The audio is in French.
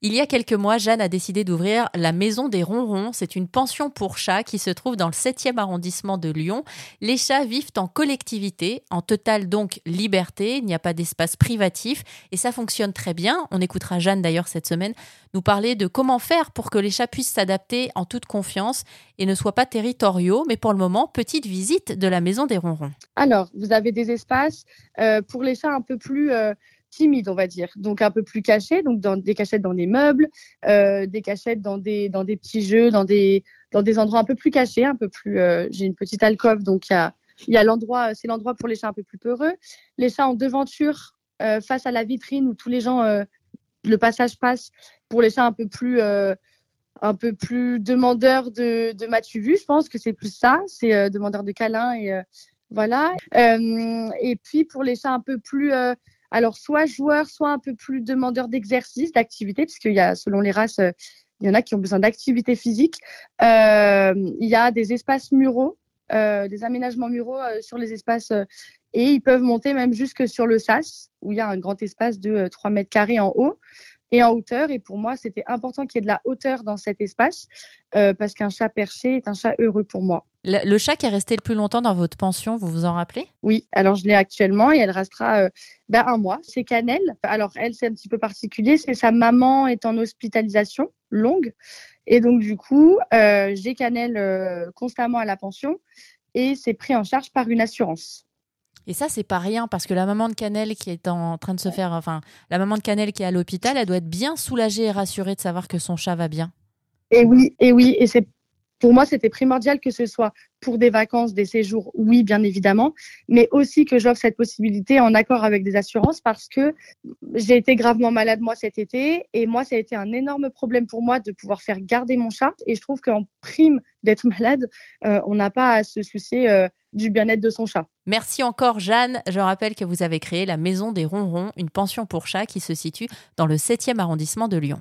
Il y a quelques mois, Jeanne a décidé d'ouvrir la Maison des Ronrons. C'est une pension pour chats qui se trouve dans le 7e arrondissement de Lyon. Les chats vivent en collectivité, en totale donc liberté. Il n'y a pas d'espace privatif et ça fonctionne très bien. On écoutera Jeanne d'ailleurs cette semaine nous parler de comment faire pour que les chats puissent s'adapter en toute confiance et ne soient pas territoriaux. Mais pour le moment, petite visite de la Maison des Ronrons. Alors, vous avez des espaces euh, pour les chats un peu plus... Euh, timide, on va dire. Donc un peu plus caché, donc dans des cachettes dans des meubles, euh, des cachettes dans des dans des petits jeux, dans des dans des endroits un peu plus cachés, un peu plus. Euh, j'ai une petite alcôve, donc il y a y a l'endroit, c'est l'endroit pour les chats un peu plus peureux. Les chats en devanture euh, face à la vitrine où tous les gens le passage passe. Pour les chats un peu plus un peu plus demandeurs de de m'as-tu vu, je pense que c'est plus ça, c'est demandeur de câlins et voilà. et puis pour les chats un peu plus alors soit joueurs, soit un peu plus demandeurs d'exercice, d'activité, puisqu'il y a, selon les races, euh, il y en a qui ont besoin d'activité physique. Euh, il y a des espaces muraux, euh, des aménagements muraux sur les espaces et ils peuvent monter même jusque sur le sas, où il y a un grand espace de 3 mètres carrés en haut et en hauteur. Et pour moi, c'était important qu'il y ait de la hauteur dans cet espace parce qu'un chat perché est un chat heureux pour moi. Le, chat qui est resté le plus longtemps dans votre pension, vous vous en rappelez? Oui, alors je l'ai actuellement et elle restera euh, ben, un mois. C'est Cannelle. Alors elle, c'est un petit peu particulier. C'est sa maman est en hospitalisation longue. Et donc du coup, euh, j'ai Cannelle euh, constamment à la pension et c'est pris en charge par une assurance. Et ça, c'est pas rien parce que la maman de Cannelle qui est en train de se faire, enfin, la maman de Cannelle qui est à l'hôpital, elle doit être bien soulagée et rassurée de savoir que son chat va bien. Et oui, et oui, et c'est pour moi, c'était primordial que ce soit pour des vacances, des séjours, oui, bien évidemment, mais aussi que j'offre cette possibilité en accord avec des assurances parce que j'ai été gravement malade moi cet été et moi, ça a été un énorme problème pour moi de pouvoir faire garder mon chat et je trouve qu'en prime d'être malade, euh, on n'a pas à se soucier euh, du bien-être de son chat. Merci encore Jeanne. Je rappelle que vous avez créé la Maison des Ronrons, une pension pour chats qui se situe dans le 7e arrondissement de Lyon.